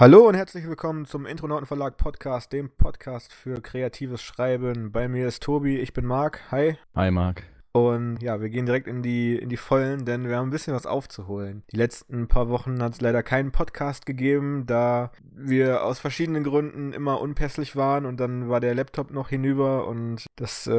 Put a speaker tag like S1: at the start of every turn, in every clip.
S1: Hallo und herzlich willkommen zum Intronauten Verlag Podcast, dem Podcast für kreatives Schreiben. Bei mir ist Tobi, ich bin Marc. Hi.
S2: Hi Marc.
S1: Und ja, wir gehen direkt in die, in die Vollen, denn wir haben ein bisschen was aufzuholen. Die letzten paar Wochen hat es leider keinen Podcast gegeben, da wir aus verschiedenen Gründen immer unpässlich waren und dann war der Laptop noch hinüber und das äh,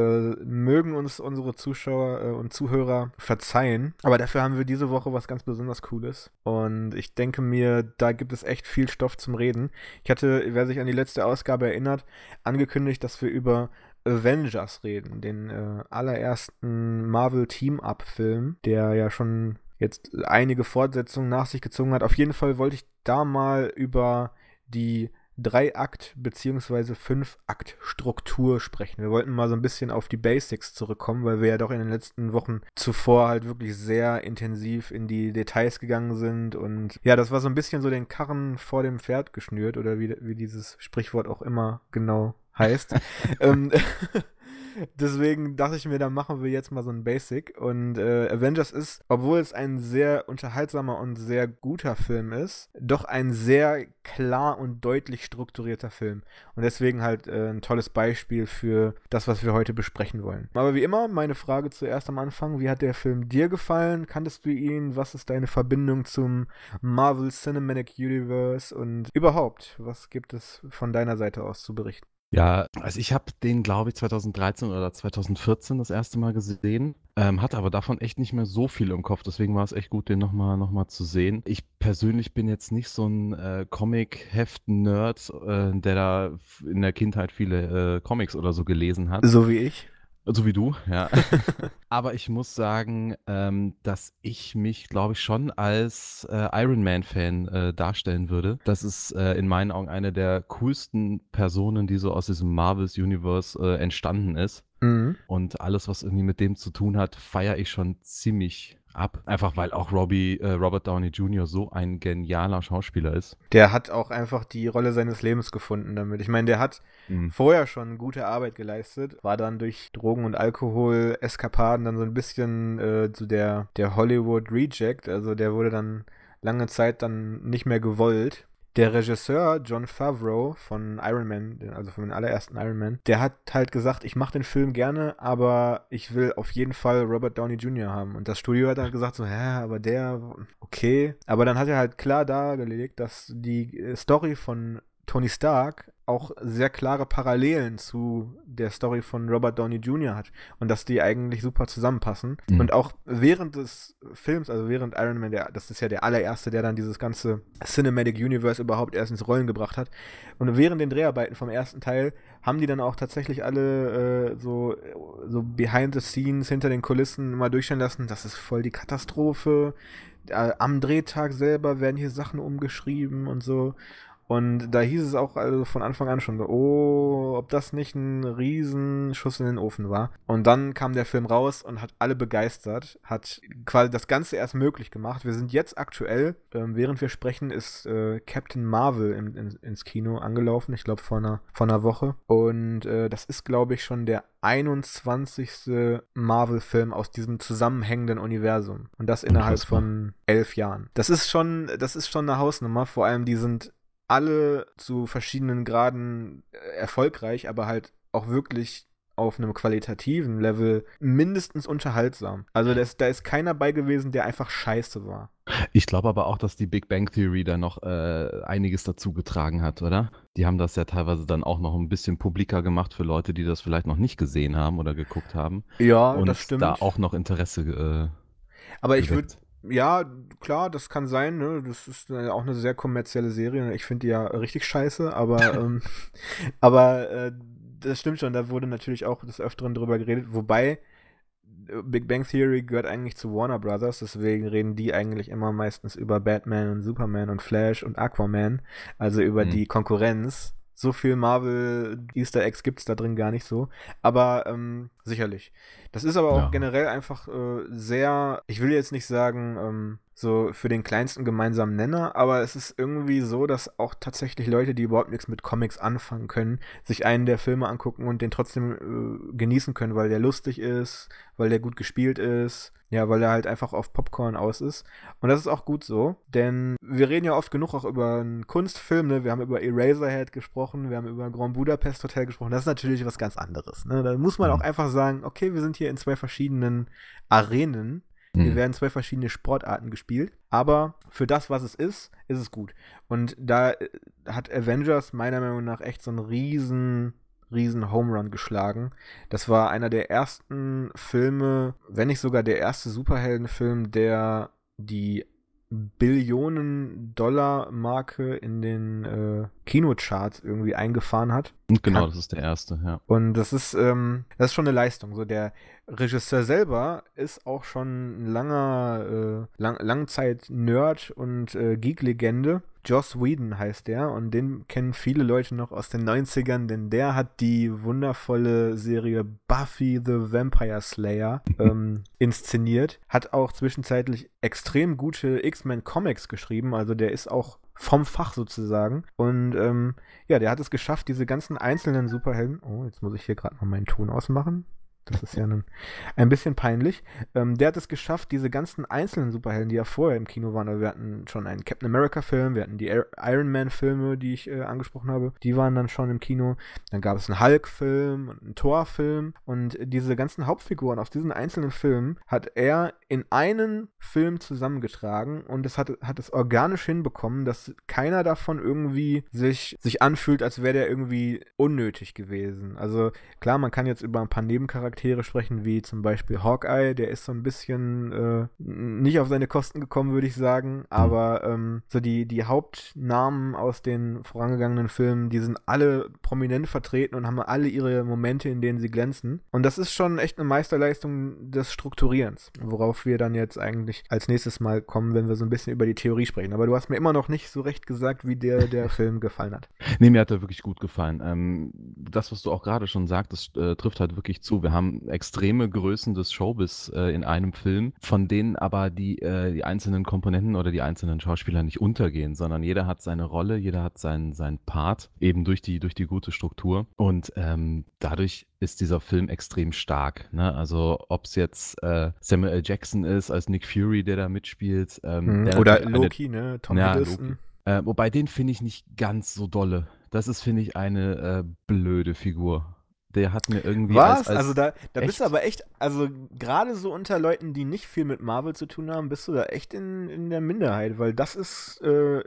S1: mögen uns unsere Zuschauer äh, und Zuhörer verzeihen. Aber dafür haben wir diese Woche was ganz besonders Cooles. Und ich denke mir, da gibt es echt viel Stoff zum Reden. Ich hatte, wer sich an die letzte Ausgabe erinnert, angekündigt, dass wir über Avengers reden, den äh, allerersten Marvel Team-Up-Film, der ja schon jetzt einige Fortsetzungen nach sich gezogen hat. Auf jeden Fall wollte ich da mal über die Drei-Akt- bzw. Fünf-Akt-Struktur sprechen. Wir wollten mal so ein bisschen auf die Basics zurückkommen, weil wir ja doch in den letzten Wochen zuvor halt wirklich sehr intensiv in die Details gegangen sind. Und ja, das war so ein bisschen so den Karren vor dem Pferd geschnürt oder wie, wie dieses Sprichwort auch immer genau heißt. ähm, Deswegen dachte ich mir, dann machen wir jetzt mal so ein Basic. Und äh, Avengers ist, obwohl es ein sehr unterhaltsamer und sehr guter Film ist, doch ein sehr klar und deutlich strukturierter Film. Und deswegen halt äh, ein tolles Beispiel für das, was wir heute besprechen wollen. Aber wie immer, meine Frage zuerst am Anfang: Wie hat der Film dir gefallen? Kanntest du ihn? Was ist deine Verbindung zum Marvel Cinematic Universe? Und überhaupt, was gibt es von deiner Seite aus zu berichten?
S2: Ja, also ich habe den, glaube ich, 2013 oder 2014 das erste Mal gesehen, ähm, hatte aber davon echt nicht mehr so viel im Kopf. Deswegen war es echt gut, den nochmal noch mal zu sehen. Ich persönlich bin jetzt nicht so ein äh, Comic-Heft-Nerd, äh, der da in der Kindheit viele äh, Comics oder so gelesen hat.
S1: So wie ich.
S2: So wie du, ja. Aber ich muss sagen, ähm, dass ich mich, glaube ich, schon als äh, Iron Man-Fan äh, darstellen würde. Das ist äh, in meinen Augen eine der coolsten Personen, die so aus diesem Marvels Universe äh, entstanden ist. Mhm. Und alles, was irgendwie mit dem zu tun hat, feiere ich schon ziemlich ab. Einfach weil auch Robbie, äh, Robert Downey Jr. so ein genialer Schauspieler ist.
S1: Der hat auch einfach die Rolle seines Lebens gefunden damit. Ich meine, der hat mhm. vorher schon gute Arbeit geleistet, war dann durch Drogen- und Alkohol-Eskapaden dann so ein bisschen äh, so der, der Hollywood-Reject. Also der wurde dann lange Zeit dann nicht mehr gewollt der Regisseur John Favreau von Iron Man, also von den allerersten Iron Man, der hat halt gesagt, ich mache den Film gerne, aber ich will auf jeden Fall Robert Downey Jr. haben. Und das Studio hat dann gesagt so, hä, aber der, okay. Aber dann hat er halt klar dargelegt, dass die Story von Tony Stark auch sehr klare Parallelen zu der Story von Robert Downey Jr. hat und dass die eigentlich super zusammenpassen. Mhm. Und auch während des Films, also während Iron Man, der, das ist ja der allererste, der dann dieses ganze Cinematic Universe überhaupt erst ins Rollen gebracht hat. Und während den Dreharbeiten vom ersten Teil haben die dann auch tatsächlich alle äh, so, so behind the scenes, hinter den Kulissen mal durchstellen lassen, das ist voll die Katastrophe. Äh, am Drehtag selber werden hier Sachen umgeschrieben und so. Und da hieß es auch also von Anfang an schon so, oh, ob das nicht ein Riesenschuss in den Ofen war. Und dann kam der Film raus und hat alle begeistert, hat quasi das Ganze erst möglich gemacht. Wir sind jetzt aktuell, äh, während wir sprechen, ist äh, Captain Marvel in, in, ins Kino angelaufen, ich glaube vor einer, vor einer Woche. Und äh, das ist, glaube ich, schon der 21. Marvel-Film aus diesem zusammenhängenden Universum. Und das innerhalb von elf Jahren. Das ist schon, das ist schon eine Hausnummer. Vor allem, die sind alle zu verschiedenen Graden äh, erfolgreich, aber halt auch wirklich auf einem qualitativen Level mindestens unterhaltsam. Also das, da ist keiner bei gewesen, der einfach scheiße war.
S2: Ich glaube aber auch, dass die Big Bang Theory da noch äh, einiges dazu getragen hat, oder? Die haben das ja teilweise dann auch noch ein bisschen publiker gemacht für Leute, die das vielleicht noch nicht gesehen haben oder geguckt haben.
S1: Ja, und das stimmt.
S2: da auch noch Interesse. Äh,
S1: aber ich würde ja, klar, das kann sein. Ne? Das ist auch eine sehr kommerzielle Serie. Ich finde die ja richtig scheiße, aber, ähm, aber äh, das stimmt schon. Da wurde natürlich auch des Öfteren drüber geredet. Wobei äh, Big Bang Theory gehört eigentlich zu Warner Brothers, deswegen reden die eigentlich immer meistens über Batman und Superman und Flash und Aquaman, also über mhm. die Konkurrenz so viel Marvel Easter Eggs gibt es da drin gar nicht so. Aber ähm, sicherlich. Das ist aber auch ja. generell einfach äh, sehr, ich will jetzt nicht sagen, ähm, so für den kleinsten gemeinsamen Nenner, aber es ist irgendwie so, dass auch tatsächlich Leute, die überhaupt nichts mit Comics anfangen können, sich einen der Filme angucken und den trotzdem äh, genießen können, weil der lustig ist, weil der gut gespielt ist, ja, weil er halt einfach auf Popcorn aus ist. Und das ist auch gut so, denn wir reden ja oft genug auch über einen Kunstfilm, ne? Wir haben über Eraserhead gesprochen, wir haben über Grand Budapest Hotel gesprochen. Das ist natürlich was ganz anderes, ne? Da muss man auch mhm. einfach sagen, okay, wir sind hier in zwei verschiedenen Arenen hier mhm. werden zwei verschiedene Sportarten gespielt. Aber für das, was es ist, ist es gut. Und da äh, hat Avengers meiner Meinung nach echt so einen riesen, riesen Home Run geschlagen. Das war einer der ersten Filme, wenn nicht sogar der erste Superheldenfilm, der die Billionen-Dollar-Marke in den äh, Kinocharts irgendwie eingefahren hat.
S2: Genau, Kann. das ist der erste, ja.
S1: Und das ist, ähm, das ist schon eine Leistung. So der Regisseur selber ist auch schon ein langer, äh, lang, Langzeit-Nerd und äh, Geek-Legende. Joss Whedon heißt der und den kennen viele Leute noch aus den 90ern, denn der hat die wundervolle Serie Buffy the Vampire Slayer ähm, inszeniert. Hat auch zwischenzeitlich extrem gute X-Men Comics geschrieben, also der ist auch vom Fach sozusagen. Und ähm, ja, der hat es geschafft, diese ganzen einzelnen Superhelden. Oh, jetzt muss ich hier gerade mal meinen Ton ausmachen. Das ist ja ein, ein bisschen peinlich. Ähm, der hat es geschafft, diese ganzen einzelnen Superhelden, die ja vorher im Kino waren, also wir hatten schon einen Captain America-Film, wir hatten die Iron Man-Filme, die ich äh, angesprochen habe, die waren dann schon im Kino. Dann gab es einen Hulk-Film und einen Thor-Film und diese ganzen Hauptfiguren aus diesen einzelnen Filmen hat er in einen Film zusammengetragen und es hat, hat es organisch hinbekommen, dass keiner davon irgendwie sich, sich anfühlt, als wäre der irgendwie unnötig gewesen. Also klar, man kann jetzt über ein paar Nebencharaktere Charaktere sprechen, wie zum Beispiel Hawkeye, der ist so ein bisschen äh, nicht auf seine Kosten gekommen, würde ich sagen. Aber ähm, so die, die Hauptnamen aus den vorangegangenen Filmen, die sind alle prominent vertreten und haben alle ihre Momente, in denen sie glänzen. Und das ist schon echt eine Meisterleistung des Strukturierens, worauf wir dann jetzt eigentlich als nächstes Mal kommen, wenn wir so ein bisschen über die Theorie sprechen. Aber du hast mir immer noch nicht so recht gesagt, wie dir der Film gefallen hat.
S2: Nee, mir hat er wirklich gut gefallen. Ähm, das, was du auch gerade schon sagtest, äh, trifft halt wirklich zu. Wir haben haben extreme Größen des Showbiz äh, in einem Film, von denen aber die, äh, die einzelnen Komponenten oder die einzelnen Schauspieler nicht untergehen, sondern jeder hat seine Rolle, jeder hat seinen, seinen Part, eben durch die, durch die gute Struktur. Und ähm, dadurch ist dieser Film extrem stark. Ne? Also ob es jetzt äh, Samuel L. Jackson ist als Nick Fury, der da mitspielt.
S1: Ähm, mhm. Oder Loki, eine, ne? Tom ja, Hiddleston.
S2: Äh, wobei den finde ich nicht ganz so dolle. Das ist, finde ich, eine äh, blöde Figur. Der hat mir irgendwie.
S1: Was? Als, als also da, da bist du aber echt, also gerade so unter Leuten, die nicht viel mit Marvel zu tun haben, bist du da echt in, in der Minderheit, weil das ist äh,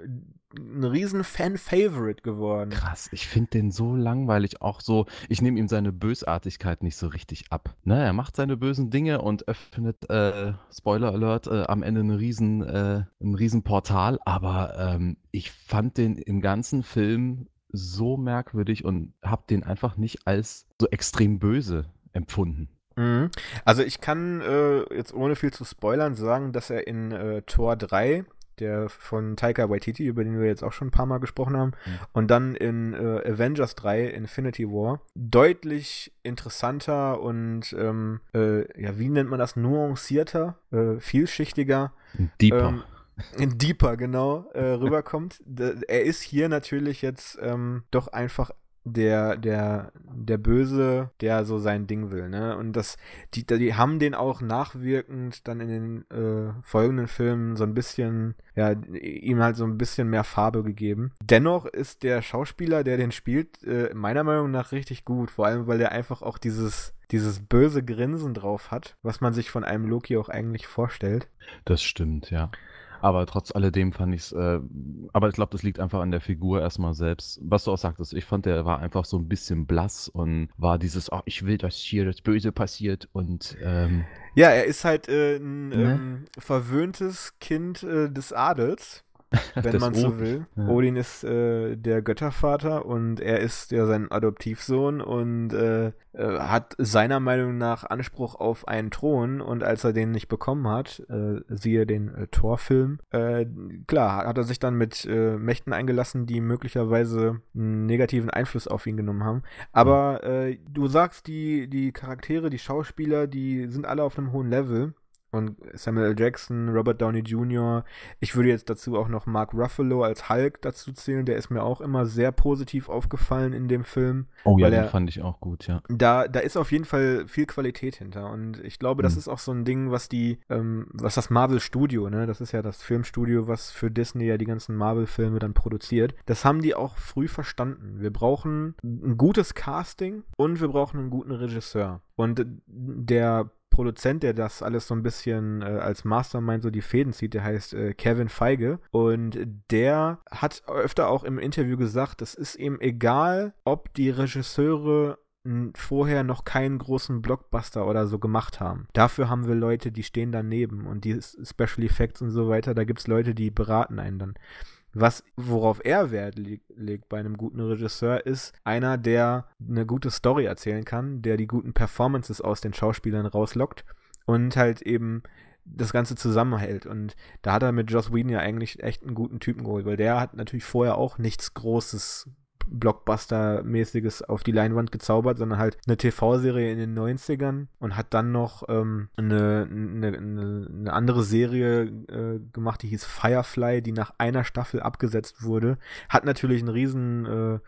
S1: ein riesen Fan-Favorite geworden.
S2: Krass, ich finde den so langweilig, auch so, ich nehme ihm seine Bösartigkeit nicht so richtig ab. Ne, er macht seine bösen Dinge und öffnet, äh, Spoiler Alert, äh, am Ende eine riesen, äh, ein riesen Portal, aber ähm, ich fand den im ganzen Film so merkwürdig und habe den einfach nicht als so extrem böse empfunden.
S1: Mhm. Also ich kann äh, jetzt ohne viel zu spoilern sagen, dass er in äh, Tor 3, der von Taika Waititi, über den wir jetzt auch schon ein paar Mal gesprochen haben, mhm. und dann in äh, Avengers 3, Infinity War, deutlich interessanter und ähm, äh, ja, wie nennt man das, nuancierter, äh, vielschichtiger.
S2: Deeper. Ähm,
S1: Deeper, genau, äh, rüberkommt. er ist hier natürlich jetzt ähm, doch einfach der, der, der Böse, der so sein Ding will, ne? Und das, die, die haben den auch nachwirkend dann in den äh, folgenden Filmen so ein bisschen, ja, ihm halt so ein bisschen mehr Farbe gegeben. Dennoch ist der Schauspieler, der den spielt, äh, meiner Meinung nach richtig gut, vor allem, weil er einfach auch dieses, dieses böse Grinsen drauf hat, was man sich von einem Loki auch eigentlich vorstellt.
S2: Das stimmt, ja. Aber trotz alledem fand ich es, äh, aber ich glaube, das liegt einfach an der Figur erstmal selbst. Was du auch sagtest, ich fand, der war einfach so ein bisschen blass und war dieses, oh, ich will, dass hier das Böse passiert und ähm,
S1: Ja, er ist halt äh, ein ne? ähm, verwöhntes Kind äh, des Adels wenn man so will. Ja. Odin ist äh, der Göttervater und er ist ja sein Adoptivsohn und äh, äh, hat seiner Meinung nach Anspruch auf einen Thron und als er den nicht bekommen hat, äh, siehe den äh, Torfilm, äh, klar, hat er sich dann mit Mächten eingelassen, die möglicherweise einen negativen Einfluss auf ihn genommen haben. Aber du sagst, die, die Charaktere, die Schauspieler, die sind alle auf einem hohen Level. Und Samuel L. Jackson, Robert Downey Jr. Ich würde jetzt dazu auch noch Mark Ruffalo als Hulk dazu zählen. Der ist mir auch immer sehr positiv aufgefallen in dem Film.
S2: Oh ja, den fand ich auch gut, ja.
S1: Da, da ist auf jeden Fall viel Qualität hinter. Und ich glaube, das mhm. ist auch so ein Ding, was die, ähm, was das Marvel Studio, ne, das ist ja das Filmstudio, was für Disney ja die ganzen Marvel-Filme dann produziert. Das haben die auch früh verstanden. Wir brauchen ein gutes Casting und wir brauchen einen guten Regisseur. Und der Produzent, der das alles so ein bisschen äh, als Mastermind so die Fäden zieht, der heißt äh, Kevin Feige. Und der hat öfter auch im Interview gesagt, es ist ihm egal, ob die Regisseure vorher noch keinen großen Blockbuster oder so gemacht haben. Dafür haben wir Leute, die stehen daneben und die Special Effects und so weiter, da gibt es Leute, die beraten einen dann. Was, worauf er Wert legt bei einem guten Regisseur, ist einer, der eine gute Story erzählen kann, der die guten Performances aus den Schauspielern rauslockt und halt eben das Ganze zusammenhält. Und da hat er mit Joss Whedon ja eigentlich echt einen guten Typen geholt, weil der hat natürlich vorher auch nichts Großes Blockbuster-mäßiges auf die Leinwand gezaubert, sondern halt eine TV-Serie in den 90ern und hat dann noch ähm, eine, eine, eine, andere Serie äh, gemacht, die hieß Firefly, die nach einer Staffel abgesetzt wurde. Hat natürlich einen riesen, äh,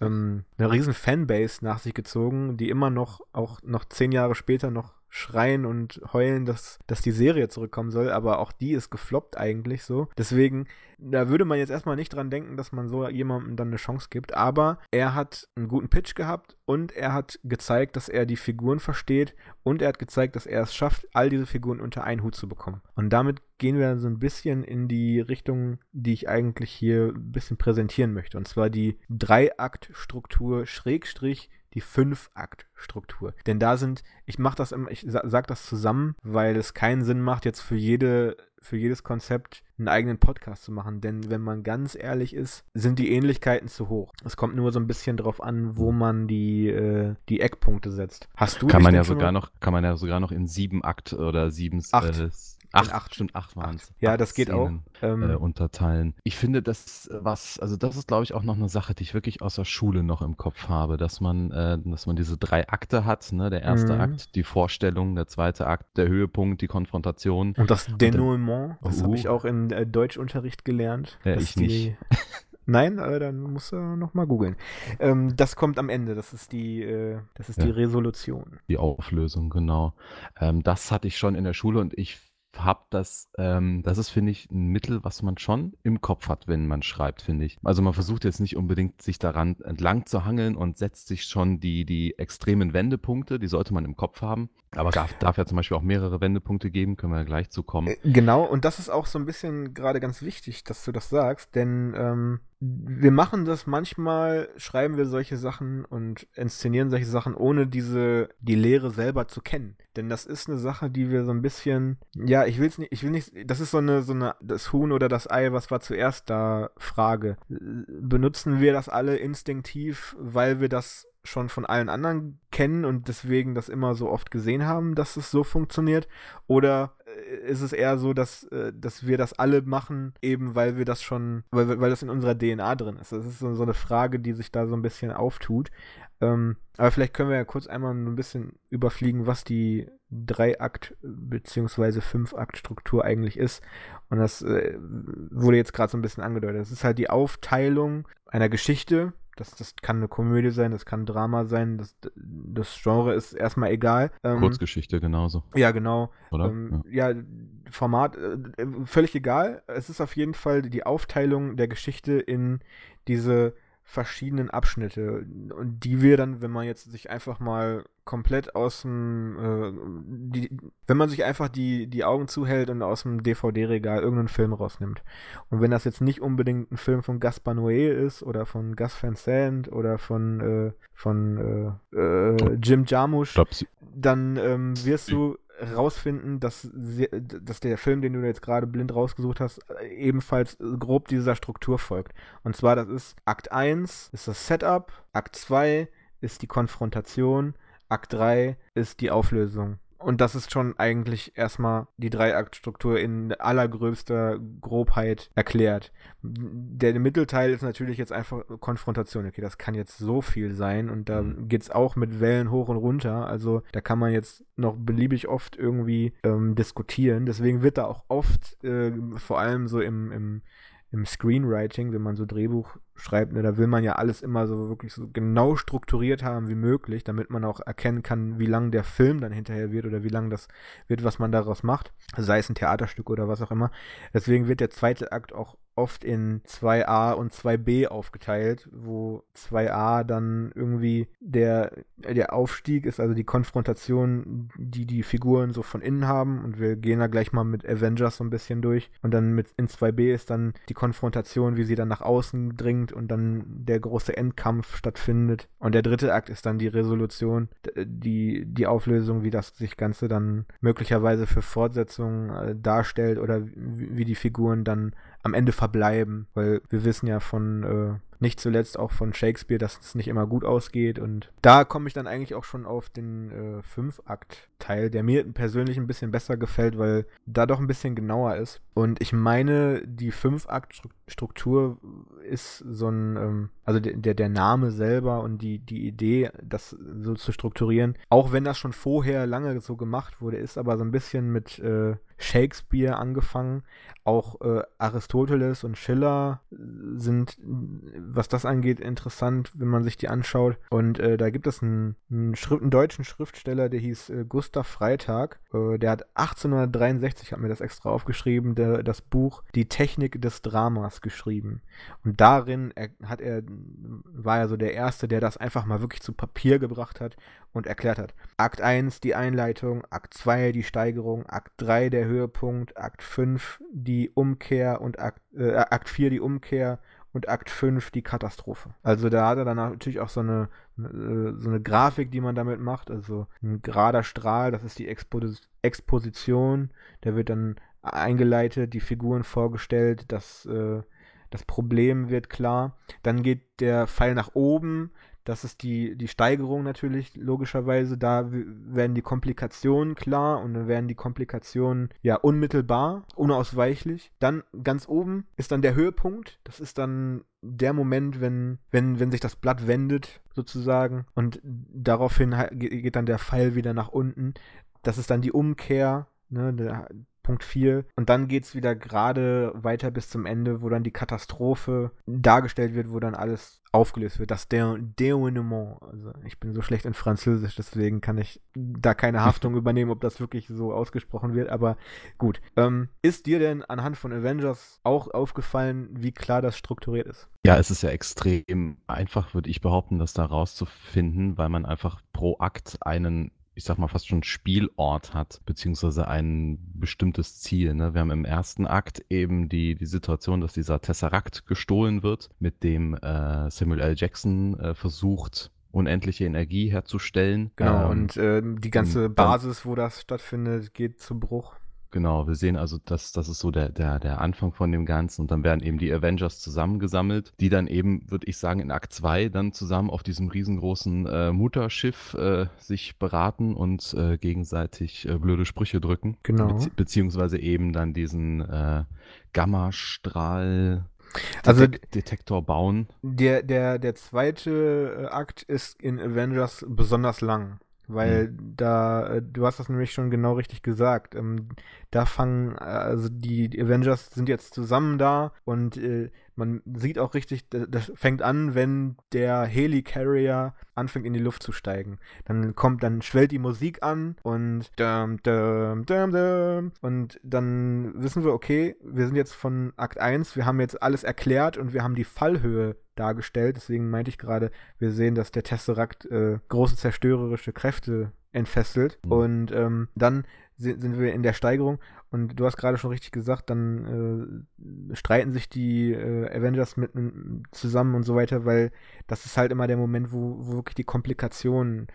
S1: ähm, eine riesen Fanbase nach sich gezogen, die immer noch, auch noch zehn Jahre später noch schreien und heulen, dass, dass die Serie zurückkommen soll, aber auch die ist gefloppt eigentlich so. Deswegen, da würde man jetzt erstmal nicht dran denken, dass man so jemandem dann eine Chance gibt, aber er hat einen guten Pitch gehabt und er hat gezeigt, dass er die Figuren versteht und er hat gezeigt, dass er es schafft, all diese Figuren unter einen Hut zu bekommen. Und damit gehen wir so ein bisschen in die Richtung, die ich eigentlich hier ein bisschen präsentieren möchte. Und zwar die Dreiaktstruktur Schrägstrich die Fünf-Akt-Struktur. Denn da sind, ich mache das immer, ich sage das zusammen, weil es keinen Sinn macht, jetzt für jede für jedes Konzept einen eigenen Podcast zu machen, denn wenn man ganz ehrlich ist, sind die Ähnlichkeiten zu hoch. Es kommt nur so ein bisschen drauf an, wo man die, äh, die Eckpunkte setzt. Hast du
S2: kann man ja sogar noch kann man ja sogar noch in sieben Akt oder sieben
S1: acht. Äh,
S2: Acht, acht, stimmt, acht waren es.
S1: Ja, das geht
S2: Szenen, auch. Ähm, äh, unterteilen. Ich finde, das was, also das ist, glaube ich, auch noch eine Sache, die ich wirklich aus der Schule noch im Kopf habe, dass man, äh, dass man diese drei Akte hat, ne? Der erste mhm. Akt, die Vorstellung, der zweite Akt, der Höhepunkt, die Konfrontation.
S1: Und das Denouement, das uh, habe ich auch im äh, Deutschunterricht gelernt.
S2: Ja, ich nicht.
S1: Nein, äh, dann musst du nochmal googeln. Ähm, das kommt am Ende, das ist die, äh, das ist ja. die Resolution.
S2: Die Auflösung, genau. Ähm, das hatte ich schon in der Schule und ich habe das, ähm, das ist, finde ich, ein Mittel, was man schon im Kopf hat, wenn man schreibt, finde ich. Also man versucht jetzt nicht unbedingt, sich daran entlang zu hangeln und setzt sich schon die, die extremen Wendepunkte, die sollte man im Kopf haben. Aber es darf, darf ja zum Beispiel auch mehrere Wendepunkte geben, können wir ja gleich zu kommen. Äh,
S1: genau, und das ist auch so ein bisschen gerade ganz wichtig, dass du das sagst, denn ähm, wir machen das manchmal, schreiben wir solche Sachen und inszenieren solche Sachen, ohne diese, die Lehre selber zu kennen. Denn das ist eine Sache, die wir so ein bisschen, ja, ich will's nicht, ich will nicht, das ist so eine, so eine, das Huhn oder das Ei, was war zuerst da, Frage. Benutzen wir das alle instinktiv, weil wir das schon von allen anderen kennen und deswegen das immer so oft gesehen haben, dass es so funktioniert? Oder äh, ist es eher so, dass, äh, dass wir das alle machen, eben weil wir das schon, weil, weil das in unserer DNA drin ist? Das ist so, so eine Frage, die sich da so ein bisschen auftut. Ähm, aber vielleicht können wir ja kurz einmal ein bisschen überfliegen, was die Drei-Akt- bzw. Fünf-Akt-Struktur eigentlich ist. Und das äh, wurde jetzt gerade so ein bisschen angedeutet. Das ist halt die Aufteilung einer Geschichte das, das kann eine Komödie sein, das kann ein Drama sein, das, das Genre ist erstmal egal.
S2: Ähm, Kurzgeschichte genauso.
S1: Ja, genau.
S2: Oder?
S1: Ähm, ja. ja. Format, äh, völlig egal. Es ist auf jeden Fall die Aufteilung der Geschichte in diese verschiedenen Abschnitte und die wir dann, wenn man jetzt sich einfach mal komplett aus dem, äh, die, wenn man sich einfach die, die Augen zuhält und aus dem DVD-Regal irgendeinen Film rausnimmt. Und wenn das jetzt nicht unbedingt ein Film von Gaspar Noé ist oder von Gus Van Sant oder von, äh, von äh, äh Jim Jarmusch, dann ähm, wirst du rausfinden, dass, dass der Film, den du jetzt gerade blind rausgesucht hast, ebenfalls grob dieser Struktur folgt. Und zwar, das ist Akt 1 ist das Setup, Akt 2 ist die Konfrontation, Akt 3 ist die Auflösung. und das ist schon eigentlich erstmal die Dreiaktstruktur in allergrößter Grobheit erklärt. Der Mittelteil ist natürlich jetzt einfach Konfrontation. Okay, das kann jetzt so viel sein und da mhm. geht es auch mit Wellen hoch und runter. Also da kann man jetzt noch beliebig oft irgendwie ähm, diskutieren. Deswegen wird da auch oft, äh, vor allem so im, im im Screenwriting, wenn man so Drehbuch schreibt, ne, da will man ja alles immer so wirklich so genau strukturiert haben wie möglich, damit man auch erkennen kann, wie lang der Film dann hinterher wird oder wie lang das wird, was man daraus macht. Sei es ein Theaterstück oder was auch immer. Deswegen wird der zweite Akt auch oft in 2a und 2b aufgeteilt, wo 2a dann irgendwie der, der Aufstieg ist, also die Konfrontation, die die Figuren so von innen haben und wir gehen da gleich mal mit Avengers so ein bisschen durch und dann mit in 2b ist dann die Konfrontation, wie sie dann nach außen dringt und dann der große Endkampf stattfindet. Und der dritte Akt ist dann die Resolution, die, die Auflösung, wie das sich Ganze dann möglicherweise für Fortsetzungen äh, darstellt oder wie, wie die Figuren dann am Ende verbleiben, weil wir wissen ja von äh, nicht zuletzt auch von Shakespeare, dass es nicht immer gut ausgeht. Und da komme ich dann eigentlich auch schon auf den äh, Fünf-Akt-Teil, der mir persönlich ein bisschen besser gefällt, weil da doch ein bisschen genauer ist. Und ich meine, die Fünf-Akt-Struktur ist so ein, ähm, also der, der Name selber und die, die Idee, das so zu strukturieren, auch wenn das schon vorher lange so gemacht wurde, ist aber so ein bisschen mit äh, Shakespeare angefangen. Auch äh, Aristoteles und Schiller sind, was das angeht, interessant, wenn man sich die anschaut. Und äh, da gibt es einen, einen, einen, deutschen Schriftsteller, der hieß äh, Gustav Freitag. Äh, der hat 1863, hat mir das extra aufgeschrieben, der, das Buch Die Technik des Dramas geschrieben. Und darin er, hat er, war er so der Erste, der das einfach mal wirklich zu Papier gebracht hat und erklärt hat. Akt 1 die Einleitung, Akt 2 die Steigerung, Akt 3 der Höhepunkt, Akt 5 die Umkehr und Akt, äh, Akt 4 die Umkehr und Akt 5 die Katastrophe. Also da hat er dann natürlich auch so eine, äh, so eine Grafik, die man damit macht. Also ein gerader Strahl, das ist die Expos Exposition. Der wird dann eingeleitet, die Figuren vorgestellt, das, äh, das Problem wird klar. Dann geht der Pfeil nach oben, das ist die, die Steigerung natürlich, logischerweise. Da werden die Komplikationen klar und dann werden die Komplikationen ja unmittelbar, unausweichlich. Dann ganz oben ist dann der Höhepunkt. Das ist dann der Moment, wenn, wenn, wenn sich das Blatt wendet, sozusagen. Und daraufhin geht dann der Pfeil wieder nach unten. Das ist dann die Umkehr. Ne, Punkt 4. Und dann geht es wieder gerade weiter bis zum Ende, wo dann die Katastrophe dargestellt wird, wo dann alles aufgelöst wird. Das Dénouement. Also ich bin so schlecht in Französisch, deswegen kann ich da keine Haftung übernehmen, ob das wirklich so ausgesprochen wird. Aber gut. Ähm, ist dir denn anhand von Avengers auch aufgefallen, wie klar das strukturiert ist?
S2: Ja, es ist ja extrem einfach, würde ich behaupten, das da rauszufinden, weil man einfach pro Akt einen ich sag mal, fast schon Spielort hat, beziehungsweise ein bestimmtes Ziel. Ne? Wir haben im ersten Akt eben die, die Situation, dass dieser Tesseract gestohlen wird, mit dem äh, Samuel L. Jackson äh, versucht, unendliche Energie herzustellen.
S1: Genau, ähm, und äh, die ganze Basis, wo das stattfindet, geht zu Bruch.
S2: Genau, wir sehen also, dass das ist so der, der, der Anfang von dem Ganzen und dann werden eben die Avengers zusammengesammelt, die dann eben, würde ich sagen, in Akt 2 dann zusammen auf diesem riesengroßen äh, Mutterschiff äh, sich beraten und äh, gegenseitig äh, blöde Sprüche drücken.
S1: Genau. Bezie
S2: beziehungsweise eben dann diesen äh, Gammastrahl also Detektor bauen.
S1: Der, der, der zweite äh, Akt ist in Avengers besonders lang. Weil mhm. da, äh, du hast das nämlich schon genau richtig gesagt. Ähm, da fangen, äh, also die, die, Avengers sind jetzt zusammen da und äh, man sieht auch richtig, das fängt an, wenn der Helicarrier anfängt in die Luft zu steigen. Dann kommt, dann schwellt die Musik an und und dann wissen wir, okay, wir sind jetzt von Akt 1, wir haben jetzt alles erklärt und wir haben die Fallhöhe dargestellt. Deswegen meinte ich gerade, wir sehen, dass der Tesseract äh, große zerstörerische Kräfte entfesselt. Mhm. Und ähm, dann sind wir in der Steigerung und du hast gerade schon richtig gesagt, dann äh, streiten sich die äh, Avengers mit zusammen und so weiter, weil das ist halt immer der Moment, wo, wo wirklich die Komplikationen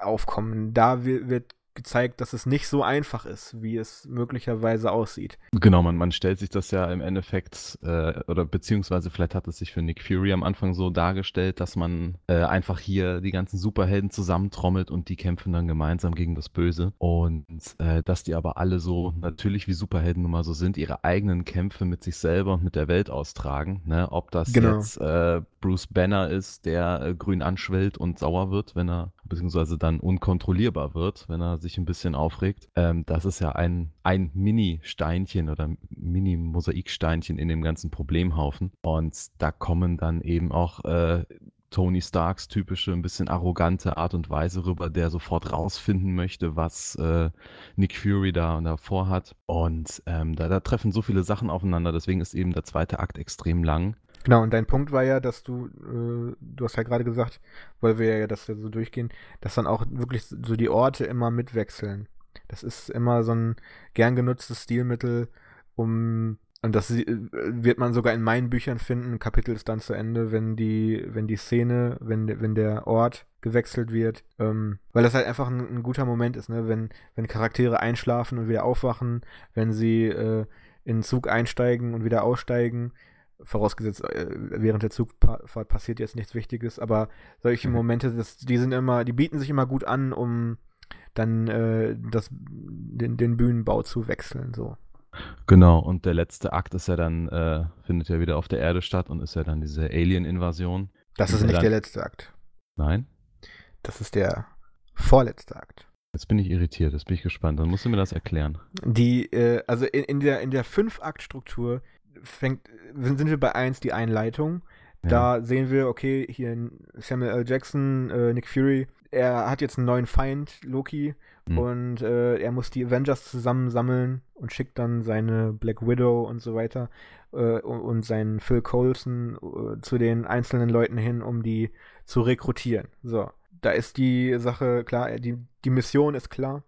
S1: aufkommen. Da wird gezeigt, dass es nicht so einfach ist, wie es möglicherweise aussieht.
S2: Genau, man, man stellt sich das ja im Endeffekt, äh, oder beziehungsweise vielleicht hat es sich für Nick Fury am Anfang so dargestellt, dass man äh, einfach hier die ganzen Superhelden zusammentrommelt und die kämpfen dann gemeinsam gegen das Böse. Und äh, dass die aber alle so, natürlich wie Superhelden nun mal so sind, ihre eigenen Kämpfe mit sich selber und mit der Welt austragen. Ne? Ob das genau. jetzt äh, Bruce Banner ist, der äh, grün anschwellt und sauer wird, wenn er, beziehungsweise dann unkontrollierbar wird, wenn er sich ein bisschen aufregt. Ähm, das ist ja ein, ein Mini-Steinchen oder Mini-Mosaiksteinchen in dem ganzen Problemhaufen. Und da kommen dann eben auch äh, Tony Starks typische, ein bisschen arrogante Art und Weise rüber, der sofort rausfinden möchte, was äh, Nick Fury da davor hat. Und ähm, da, da, treffen so viele Sachen aufeinander, deswegen ist eben der zweite Akt extrem lang.
S1: Genau, und dein Punkt war ja, dass du, äh, du hast ja gerade gesagt, weil wir ja das ja so durchgehen, dass dann auch wirklich so die Orte immer mitwechseln. Das ist immer so ein gern genutztes Stilmittel, um und das äh, wird man sogar in meinen Büchern finden. Kapitel ist dann zu Ende, wenn die, wenn die Szene, wenn, wenn der Ort gewechselt wird. Ähm, weil das halt einfach ein, ein, guter Moment ist, ne? Wenn, wenn Charaktere einschlafen und wieder aufwachen, wenn sie äh, in den Zug einsteigen und wieder aussteigen, vorausgesetzt, äh, während der Zugfahrt passiert jetzt nichts Wichtiges, aber solche mhm. Momente, das, die sind immer, die bieten sich immer gut an, um dann äh, das, den, den Bühnenbau zu wechseln, so.
S2: Genau, und der letzte Akt ist ja dann, äh, findet ja wieder auf der Erde statt und ist ja dann diese Alien-Invasion.
S1: Das ist nicht dann... der letzte Akt.
S2: Nein?
S1: Das ist der vorletzte Akt.
S2: Jetzt bin ich irritiert, jetzt bin ich gespannt. Dann musst du mir das erklären.
S1: Die, äh, also in, in der, in der Fünf-Akt-Struktur fängt, sind wir bei 1 die Einleitung. Da ja. sehen wir, okay, hier Samuel L. Jackson, äh, Nick Fury, er hat jetzt einen neuen Feind, Loki, mhm. und äh, er muss die Avengers zusammensammeln und schickt dann seine Black Widow und so weiter äh, und, und, seinen Phil Coulson äh, zu den einzelnen Leuten hin, um die zu rekrutieren. So, da ist die Sache klar, die, die Mission ist klar.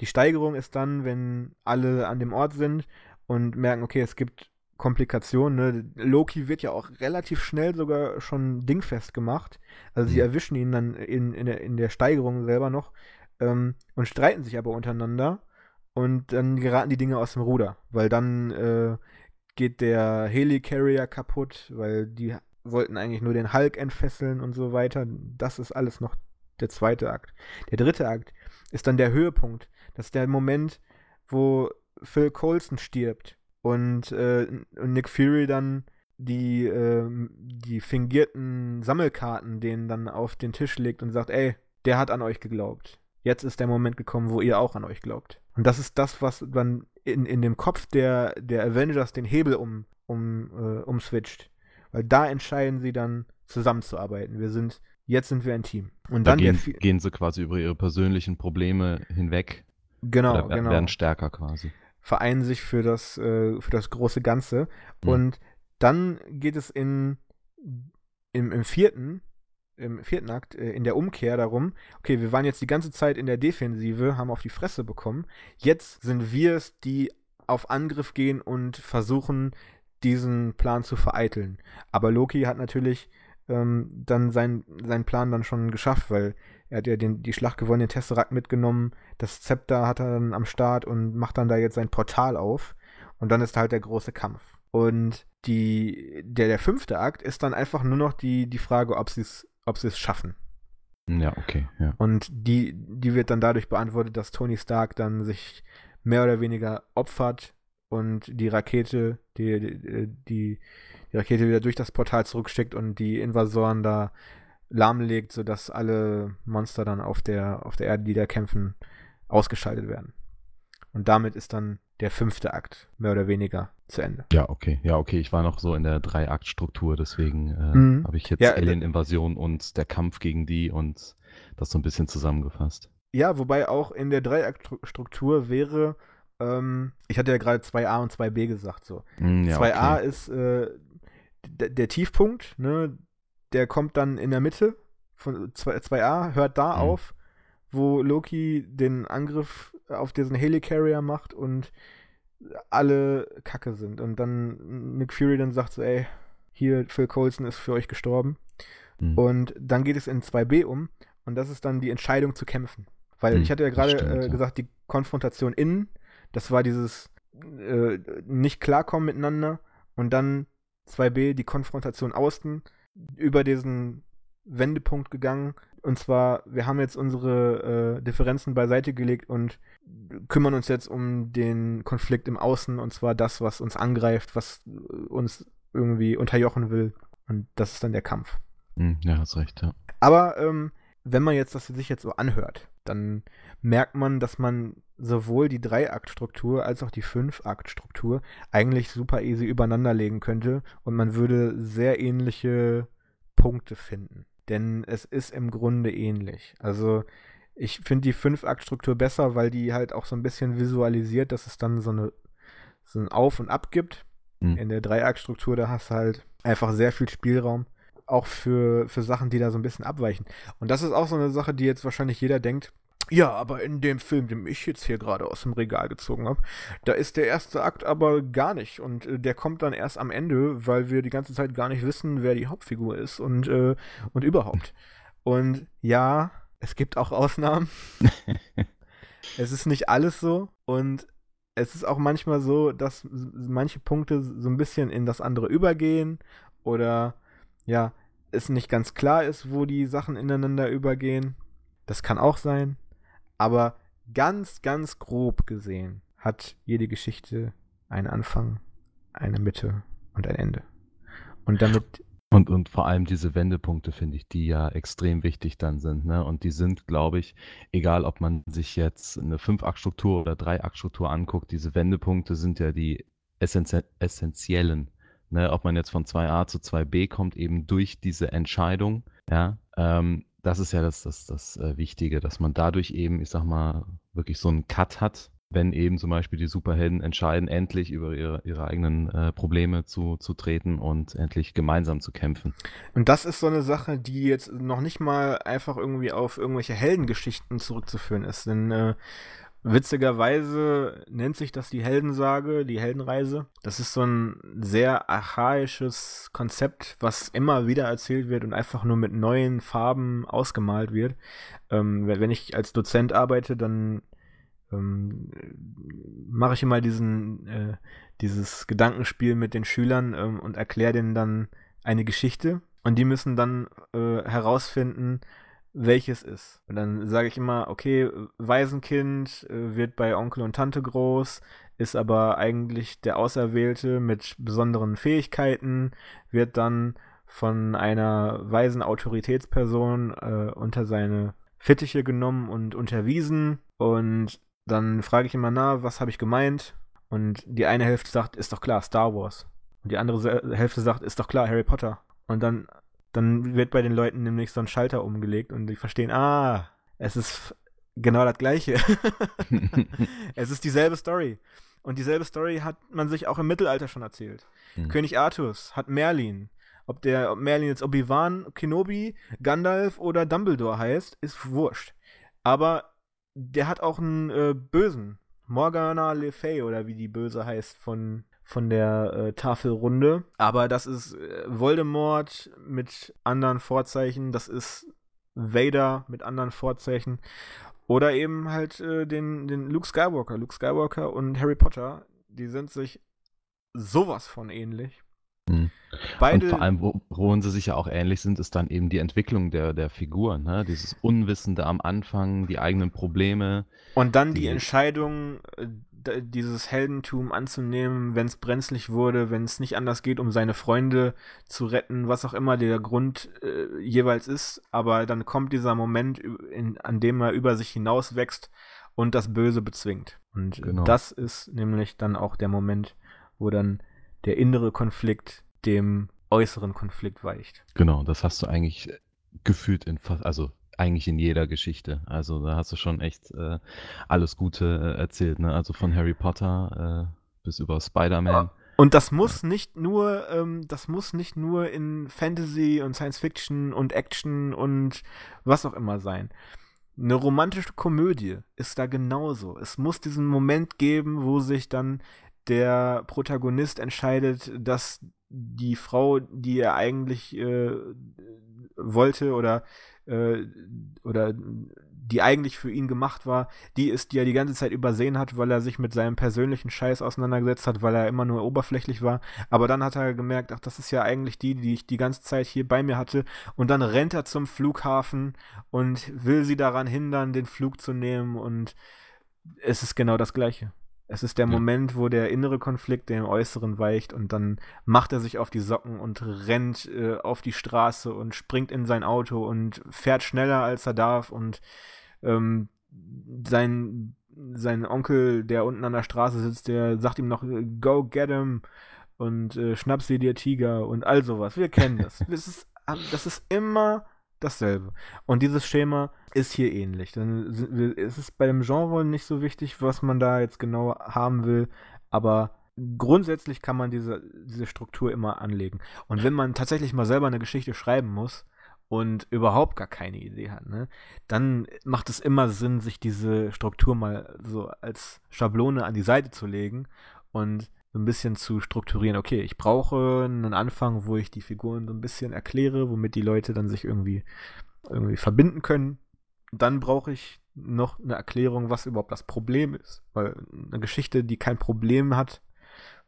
S1: Die Steigerung ist dann, wenn alle an dem Ort sind und merken, okay, es gibt Komplikationen. Ne? Loki wird ja auch relativ schnell sogar schon dingfest gemacht. Also sie mhm. erwischen ihn dann in, in, der, in der Steigerung selber noch ähm, und streiten sich aber untereinander. Und dann geraten die Dinge aus dem Ruder, weil dann äh, geht der Helicarrier kaputt, weil die wollten eigentlich nur den Hulk entfesseln und so weiter. Das ist alles noch der zweite Akt. Der dritte Akt ist dann der Höhepunkt. Das ist der Moment, wo Phil Coulson stirbt und, äh, und Nick Fury dann die, äh, die fingierten Sammelkarten denen dann auf den Tisch legt und sagt, ey, der hat an euch geglaubt. Jetzt ist der Moment gekommen, wo ihr auch an euch glaubt. Und das ist das, was dann in, in dem Kopf der, der Avengers den Hebel um, um, äh, umswitcht. Weil da entscheiden sie dann zusammenzuarbeiten. Wir sind, jetzt sind wir ein Team. Und da dann
S2: gehen, gehen sie quasi über ihre persönlichen Probleme hinweg.
S1: Genau, oder genau.
S2: Werden stärker quasi
S1: vereinen sich für das, äh, für das große Ganze. Mhm. Und dann geht es in, im, im vierten, im vierten Akt, äh, in der Umkehr darum, okay, wir waren jetzt die ganze Zeit in der Defensive, haben auf die Fresse bekommen. Jetzt sind wir es, die auf Angriff gehen und versuchen, diesen Plan zu vereiteln. Aber Loki hat natürlich ähm, dann seinen sein Plan dann schon geschafft, weil er hat ja den, die Schlacht gewonnen, den Tesseract mitgenommen, das Zepter hat er dann am Start und macht dann da jetzt sein Portal auf. Und dann ist halt der große Kampf. Und die, der, der fünfte Akt ist dann einfach nur noch die, die Frage, ob sie es ob schaffen.
S2: Ja, okay. Ja.
S1: Und die, die wird dann dadurch beantwortet, dass Tony Stark dann sich mehr oder weniger opfert und die Rakete, die, die, die, die Rakete wieder durch das Portal zurückschickt und die Invasoren da lahmlegt, sodass alle Monster dann auf der, auf der Erde, die da kämpfen, ausgeschaltet werden. Und damit ist dann der fünfte Akt mehr oder weniger zu Ende.
S2: Ja, okay. Ja, okay. Ich war noch so in der Drei-Akt-Struktur, deswegen äh, mhm. habe ich jetzt ja, äh, Alien-Invasion und der Kampf gegen die und das so ein bisschen zusammengefasst.
S1: Ja, wobei auch in der Drei-Akt-Struktur wäre, ähm, ich hatte ja gerade 2a und 2b gesagt, so. Mm, ja, 2a okay. ist äh, der Tiefpunkt, ne? Der kommt dann in der Mitte von 2, a hört da mhm. auf, wo Loki den Angriff auf diesen Helicarrier macht und alle Kacke sind. Und dann Nick Fury dann sagt so, ey, hier, Phil Coulson ist für euch gestorben. Mhm. Und dann geht es in 2b um und das ist dann die Entscheidung zu kämpfen. Weil hm, ich hatte ja gerade äh, gesagt, die Konfrontation innen, das war dieses äh, nicht klarkommen miteinander und dann 2b die Konfrontation außen über diesen Wendepunkt gegangen. Und zwar, wir haben jetzt unsere äh, Differenzen beiseite gelegt und kümmern uns jetzt um den Konflikt im Außen und zwar das, was uns angreift, was uns irgendwie unterjochen will. Und das ist dann der Kampf.
S2: Hm, ja, hast recht, ja.
S1: Aber ähm, wenn man jetzt das sich jetzt so anhört, dann merkt man, dass man sowohl die Drei-Akt-Struktur als auch die Fünf-Akt-Struktur eigentlich super easy übereinander legen könnte und man würde sehr ähnliche Punkte finden. Denn es ist im Grunde ähnlich. Also ich finde die Fünf-Akt-Struktur besser, weil die halt auch so ein bisschen visualisiert, dass es dann so, eine, so ein Auf und Ab gibt. Mhm. In der Drei-Akt-Struktur, da hast du halt einfach sehr viel Spielraum auch für, für Sachen, die da so ein bisschen abweichen. Und das ist auch so eine Sache, die jetzt wahrscheinlich jeder denkt, ja, aber in dem Film, den ich jetzt hier gerade aus dem Regal gezogen habe, da ist der erste Akt aber gar nicht. Und äh, der kommt dann erst am Ende, weil wir die ganze Zeit gar nicht wissen, wer die Hauptfigur ist und, äh, und überhaupt. Und ja, es gibt auch Ausnahmen. es ist nicht alles so. Und es ist auch manchmal so, dass manche Punkte so ein bisschen in das andere übergehen oder ja, es nicht ganz klar ist, wo die Sachen ineinander übergehen. Das kann auch sein. Aber ganz, ganz grob gesehen hat jede Geschichte einen Anfang, eine Mitte und ein Ende. Und damit.
S2: Und, und vor allem diese Wendepunkte, finde ich, die ja extrem wichtig dann sind. Ne? Und die sind, glaube ich, egal ob man sich jetzt eine Fünf-Akt-Struktur oder Drei-Akt-Struktur anguckt, diese Wendepunkte sind ja die essenzie essentiellen. Ne? Ob man jetzt von 2a zu 2b kommt, eben durch diese Entscheidung. Ja, ähm, das ist ja das, das, das äh, Wichtige, dass man dadurch eben, ich sag mal, wirklich so einen Cut hat, wenn eben zum Beispiel die Superhelden entscheiden, endlich über ihre, ihre eigenen äh, Probleme zu, zu treten und endlich gemeinsam zu kämpfen.
S1: Und das ist so eine Sache, die jetzt noch nicht mal einfach irgendwie auf irgendwelche Heldengeschichten zurückzuführen ist. Denn äh, Witzigerweise nennt sich das die Heldensage, die Heldenreise. Das ist so ein sehr archaisches Konzept, was immer wieder erzählt wird und einfach nur mit neuen Farben ausgemalt wird. Ähm, wenn ich als Dozent arbeite, dann ähm, mache ich immer diesen, äh, dieses Gedankenspiel mit den Schülern ähm, und erkläre denen dann eine Geschichte. Und die müssen dann äh, herausfinden, welches ist. Und dann sage ich immer, okay, Waisenkind äh, wird bei Onkel und Tante groß, ist aber eigentlich der Auserwählte mit besonderen Fähigkeiten, wird dann von einer weisen Autoritätsperson äh, unter seine Fittiche genommen und unterwiesen. Und dann frage ich immer, na, was habe ich gemeint? Und die eine Hälfte sagt, ist doch klar, Star Wars. Und die andere Hälfte sagt, ist doch klar, Harry Potter. Und dann dann wird bei den Leuten nämlich so ein Schalter umgelegt und die verstehen, ah, es ist genau das Gleiche. es ist dieselbe Story. Und dieselbe Story hat man sich auch im Mittelalter schon erzählt. Mhm. König Artus hat Merlin. Ob der ob Merlin jetzt Obi-Wan, Kenobi, Gandalf oder Dumbledore heißt, ist wurscht. Aber der hat auch einen äh, Bösen. Morgana Le Fay oder wie die Böse heißt von von der äh, Tafelrunde. Aber das ist äh, Voldemort mit anderen Vorzeichen, das ist Vader mit anderen Vorzeichen. Oder eben halt äh, den, den Luke Skywalker. Luke Skywalker und Harry Potter, die sind sich sowas von ähnlich.
S2: Mhm. Beide, und vor allem, wo, worin sie sich ja auch ähnlich sind, ist dann eben die Entwicklung der, der Figuren. Ne? Dieses Unwissende am Anfang, die eigenen Probleme.
S1: Und dann die, die Entscheidung, äh, dieses Heldentum anzunehmen, wenn es brenzlig wurde, wenn es nicht anders geht, um seine Freunde zu retten, was auch immer der Grund äh, jeweils ist. Aber dann kommt dieser Moment, in, an dem er über sich hinaus wächst und das Böse bezwingt. Und genau. das ist nämlich dann auch der Moment, wo dann der innere Konflikt dem äußeren Konflikt weicht.
S2: Genau, das hast du eigentlich gefühlt in fast, also eigentlich in jeder Geschichte. Also da hast du schon echt äh, alles Gute äh, erzählt, ne? Also von Harry Potter äh, bis über Spider-Man.
S1: Und das muss nicht nur, ähm, das muss nicht nur in Fantasy und Science Fiction und Action und was auch immer sein. Eine romantische Komödie ist da genauso. Es muss diesen Moment geben, wo sich dann der Protagonist entscheidet, dass die Frau, die er eigentlich äh, wollte oder äh, oder die eigentlich für ihn gemacht war, die ist, die er die ganze Zeit übersehen hat, weil er sich mit seinem persönlichen Scheiß auseinandergesetzt hat, weil er immer nur oberflächlich war. Aber dann hat er gemerkt, ach, das ist ja eigentlich die, die ich die ganze Zeit hier bei mir hatte. Und dann rennt er zum Flughafen und will sie daran hindern, den Flug zu nehmen. Und es ist genau das Gleiche. Es ist der ja. Moment, wo der innere Konflikt dem Äußeren weicht und dann macht er sich auf die Socken und rennt äh, auf die Straße und springt in sein Auto und fährt schneller als er darf und ähm, sein, sein Onkel, der unten an der Straße sitzt, der sagt ihm noch, go get him und äh, schnapp sie dir Tiger und all sowas. Wir kennen das. das, ist, das ist immer dasselbe. Und dieses Schema ist hier ähnlich. Ist es bei dem Genre nicht so wichtig, was man da jetzt genau haben will, aber grundsätzlich kann man diese, diese Struktur immer anlegen. Und wenn man tatsächlich mal selber eine Geschichte schreiben muss und überhaupt gar keine Idee hat, ne, dann macht es immer Sinn, sich diese Struktur mal so als Schablone an die Seite zu legen und so ein bisschen zu strukturieren. Okay, ich brauche einen Anfang, wo ich die Figuren so ein bisschen erkläre, womit die Leute dann sich irgendwie, irgendwie verbinden können. Dann brauche ich noch eine Erklärung, was überhaupt das Problem ist. Weil eine Geschichte, die kein Problem hat,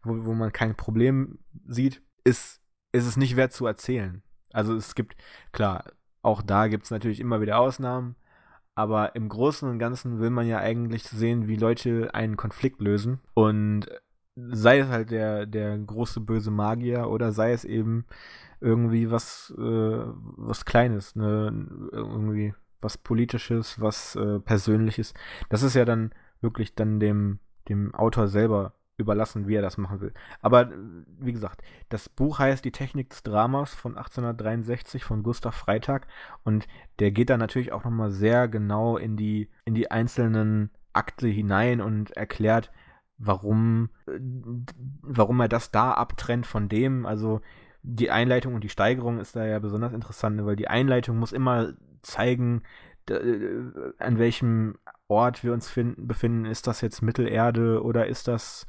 S1: wo, wo man kein Problem sieht, ist, ist es nicht wert zu erzählen. Also es gibt, klar, auch da gibt es natürlich immer wieder Ausnahmen, aber im Großen und Ganzen will man ja eigentlich sehen, wie Leute einen Konflikt lösen. Und sei es halt der, der große böse Magier oder sei es eben irgendwie was, äh, was Kleines, ne, irgendwie was Politisches, was äh, Persönliches. Das ist ja dann wirklich dann dem, dem Autor selber überlassen, wie er das machen will. Aber wie gesagt, das Buch heißt Die Technik des Dramas von 1863 von Gustav Freitag und der geht da natürlich auch nochmal sehr genau in die, in die einzelnen Akte hinein und erklärt, warum, äh, warum er das da abtrennt von dem. Also die Einleitung und die Steigerung ist da ja besonders interessant, weil die Einleitung muss immer zeigen, äh, an welchem Ort wir uns finden, befinden. Ist das jetzt Mittelerde oder ist das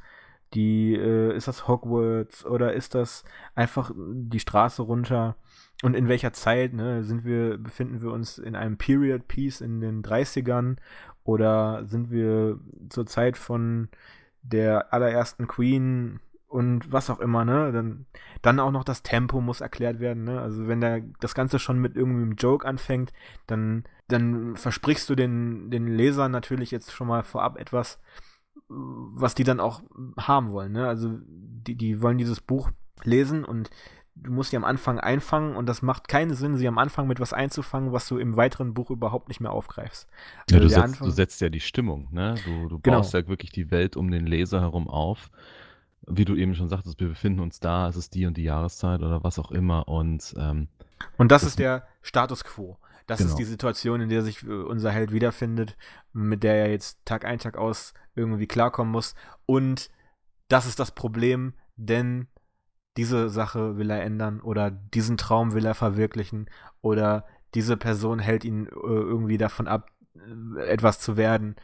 S1: die, äh, ist das Hogwarts oder ist das einfach die Straße runter? Und in welcher Zeit, ne, sind wir, befinden wir uns in einem Period Piece in den 30ern oder sind wir zur Zeit von der allerersten Queen und was auch immer, ne? Dann, dann auch noch das Tempo muss erklärt werden, ne? Also wenn der, das Ganze schon mit irgendeinem Joke anfängt, dann, dann versprichst du den, den Lesern natürlich jetzt schon mal vorab etwas, was die dann auch haben wollen, ne? Also die, die wollen dieses Buch lesen und du musst sie am Anfang einfangen und das macht keinen Sinn, sie am Anfang mit was einzufangen, was du im weiteren Buch überhaupt nicht mehr aufgreifst.
S2: Ja, also du, setzt, Anfang... du, setzt, ja die Stimmung, ne? Du, du genau. baust ja wirklich die Welt um den Leser herum auf. Wie du eben schon sagtest, wir befinden uns da, es ist die und die Jahreszeit oder was auch immer und ähm,
S1: und das, das ist der Status quo. Das genau. ist die Situation, in der sich äh, unser Held wiederfindet, mit der er jetzt Tag ein, Tag aus irgendwie klarkommen muss. Und das ist das Problem, denn diese Sache will er ändern oder diesen Traum will er verwirklichen oder diese Person hält ihn äh, irgendwie davon ab, äh, etwas zu werden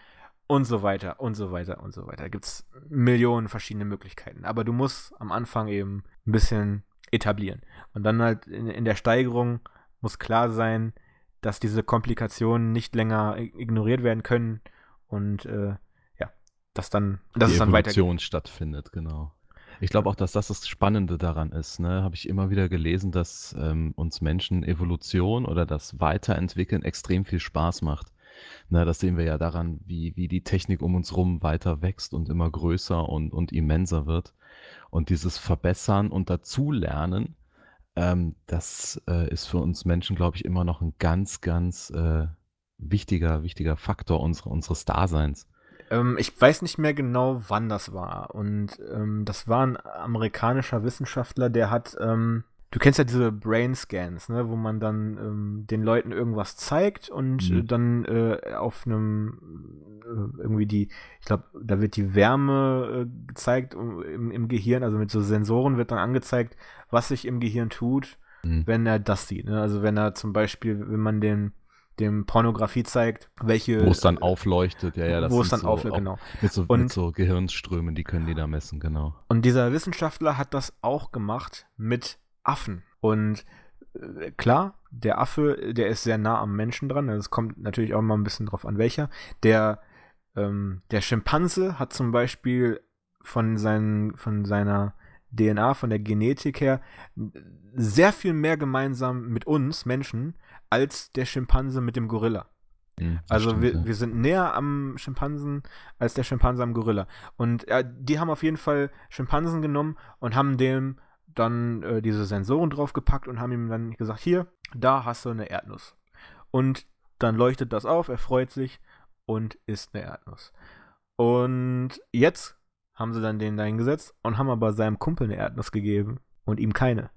S1: und so weiter und so weiter und so weiter. Da gibt es Millionen verschiedene Möglichkeiten. Aber du musst am Anfang eben ein bisschen etablieren. Und dann halt in, in der Steigerung muss klar sein, dass diese Komplikationen nicht länger ignoriert werden können und äh, ja, dass dann, dass
S2: Die
S1: es dann
S2: weiter stattfindet, genau. Ich glaube auch, dass das das Spannende daran ist. Ne? Habe ich immer wieder gelesen, dass ähm, uns Menschen Evolution oder das Weiterentwickeln extrem viel Spaß macht. Na, das sehen wir ja daran, wie, wie die Technik um uns rum weiter wächst und immer größer und, und immenser wird. Und dieses Verbessern und Dazulernen, ähm, das äh, ist für uns Menschen, glaube ich, immer noch ein ganz, ganz äh, wichtiger, wichtiger Faktor unsere, unseres Daseins.
S1: Ähm, ich weiß nicht mehr genau, wann das war. Und ähm, das war ein amerikanischer Wissenschaftler, der hat, ähm, du kennst ja diese Brain Scans, ne, wo man dann ähm, den Leuten irgendwas zeigt und mhm. dann äh, auf einem äh, irgendwie die, ich glaube, da wird die Wärme äh, gezeigt im, im, Gehirn, also mit so Sensoren wird dann angezeigt, was sich im Gehirn tut, mhm. wenn er das sieht. Ne? Also wenn er zum Beispiel, wenn man den dem Pornografie zeigt, welche.
S2: Wo es dann aufleuchtet, ja, ja.
S1: wo es dann so aufleuchtet, genau.
S2: Mit so, und, mit so Gehirnströmen, die können die da messen, genau.
S1: Und dieser Wissenschaftler hat das auch gemacht mit Affen. Und äh, klar, der Affe, der ist sehr nah am Menschen dran. Also es kommt natürlich auch mal ein bisschen drauf an, welcher. Der, ähm, der Schimpanse hat zum Beispiel von, seinen, von seiner DNA, von der Genetik her, sehr viel mehr gemeinsam mit uns Menschen als der Schimpanse mit dem Gorilla. Mhm, also stimmt, wir, ja. wir sind näher am Schimpansen als der Schimpanse am Gorilla. Und äh, die haben auf jeden Fall Schimpansen genommen und haben dem dann äh, diese Sensoren draufgepackt und haben ihm dann gesagt, hier, da hast du eine Erdnuss. Und dann leuchtet das auf, er freut sich und isst eine Erdnuss. Und jetzt haben sie dann den da hingesetzt und haben aber seinem Kumpel eine Erdnuss gegeben und ihm keine.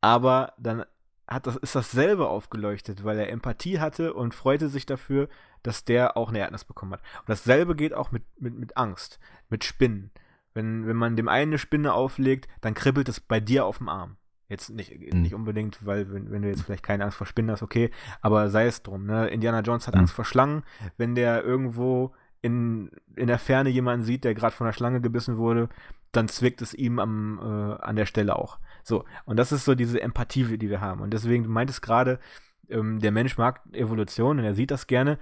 S1: Aber dann hat das, ist dasselbe aufgeleuchtet, weil er Empathie hatte und freute sich dafür, dass der auch eine Erdnuss bekommen hat. Und dasselbe geht auch mit, mit, mit Angst, mit Spinnen. Wenn, wenn man dem einen eine Spinne auflegt, dann kribbelt es bei dir auf dem Arm. Jetzt nicht, mhm. nicht unbedingt, weil wenn, wenn, du jetzt vielleicht keine Angst vor Spinnen hast, okay, aber sei es drum. Ne? Indiana Jones hat mhm. Angst vor Schlangen. Wenn der irgendwo in, in der Ferne jemanden sieht, der gerade von einer Schlange gebissen wurde, dann zwickt es ihm am, äh, an der Stelle auch. So, und das ist so diese Empathie, die wir haben. Und deswegen, du meintest gerade, ähm, der Mensch mag Evolution und er sieht das gerne.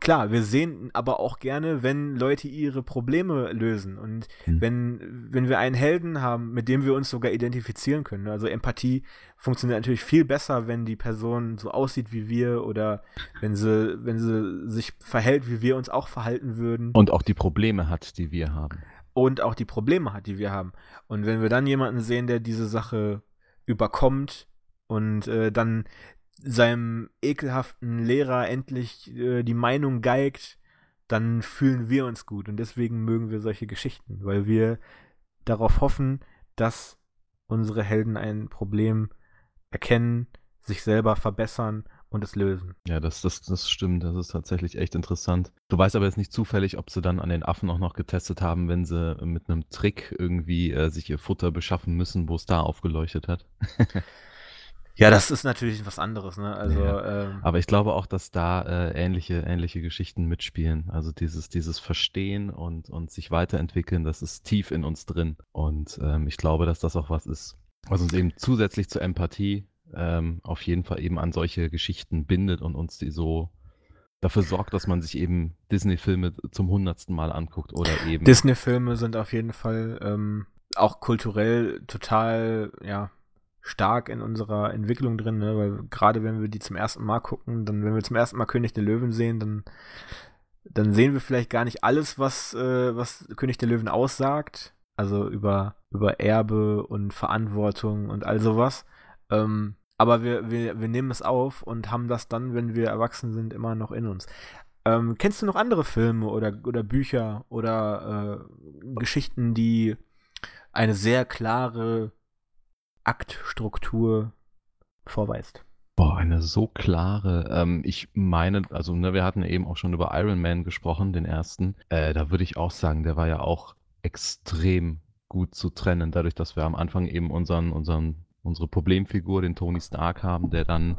S1: Klar, wir sehen aber auch gerne, wenn Leute ihre Probleme lösen und mhm. wenn, wenn wir einen Helden haben, mit dem wir uns sogar identifizieren können. Also Empathie funktioniert natürlich viel besser, wenn die Person so aussieht wie wir oder wenn sie, wenn sie sich verhält, wie wir uns auch verhalten würden.
S2: Und auch die Probleme hat, die wir haben.
S1: Und auch die Probleme hat, die wir haben. Und wenn wir dann jemanden sehen, der diese Sache überkommt und äh, dann seinem ekelhaften Lehrer endlich äh, die Meinung geigt, dann fühlen wir uns gut. Und deswegen mögen wir solche Geschichten, weil wir darauf hoffen, dass unsere Helden ein Problem erkennen, sich selber verbessern und es lösen.
S2: Ja, das, das, das stimmt. Das ist tatsächlich echt interessant. Du weißt aber jetzt nicht zufällig, ob sie dann an den Affen auch noch getestet haben, wenn sie mit einem Trick irgendwie äh, sich ihr Futter beschaffen müssen, wo es da aufgeleuchtet hat.
S1: Ja, das ist natürlich was anderes, ne? Also,
S2: ja. ähm, Aber ich glaube auch, dass da äh, ähnliche, ähnliche Geschichten mitspielen. Also dieses, dieses Verstehen und, und sich weiterentwickeln, das ist tief in uns drin. Und ähm, ich glaube, dass das auch was ist, was uns eben zusätzlich zur Empathie ähm, auf jeden Fall eben an solche Geschichten bindet und uns die so dafür sorgt, dass man sich eben Disney-Filme zum hundertsten Mal anguckt oder eben.
S1: Disney-Filme sind auf jeden Fall ähm, auch kulturell total, ja, stark in unserer Entwicklung drin, ne? weil gerade wenn wir die zum ersten Mal gucken, dann wenn wir zum ersten Mal König der Löwen sehen, dann, dann sehen wir vielleicht gar nicht alles, was, äh, was König der Löwen aussagt, also über, über Erbe und Verantwortung und all sowas. Ähm, aber wir, wir, wir nehmen es auf und haben das dann, wenn wir erwachsen sind, immer noch in uns. Ähm, kennst du noch andere Filme oder, oder Bücher oder äh, Geschichten, die eine sehr klare Aktstruktur vorweist.
S2: Boah, eine so klare. Ähm, ich meine, also ne, wir hatten eben auch schon über Iron Man gesprochen, den ersten. Äh, da würde ich auch sagen, der war ja auch extrem gut zu trennen, dadurch, dass wir am Anfang eben unseren, unseren, unsere Problemfigur, den Tony Stark haben, der dann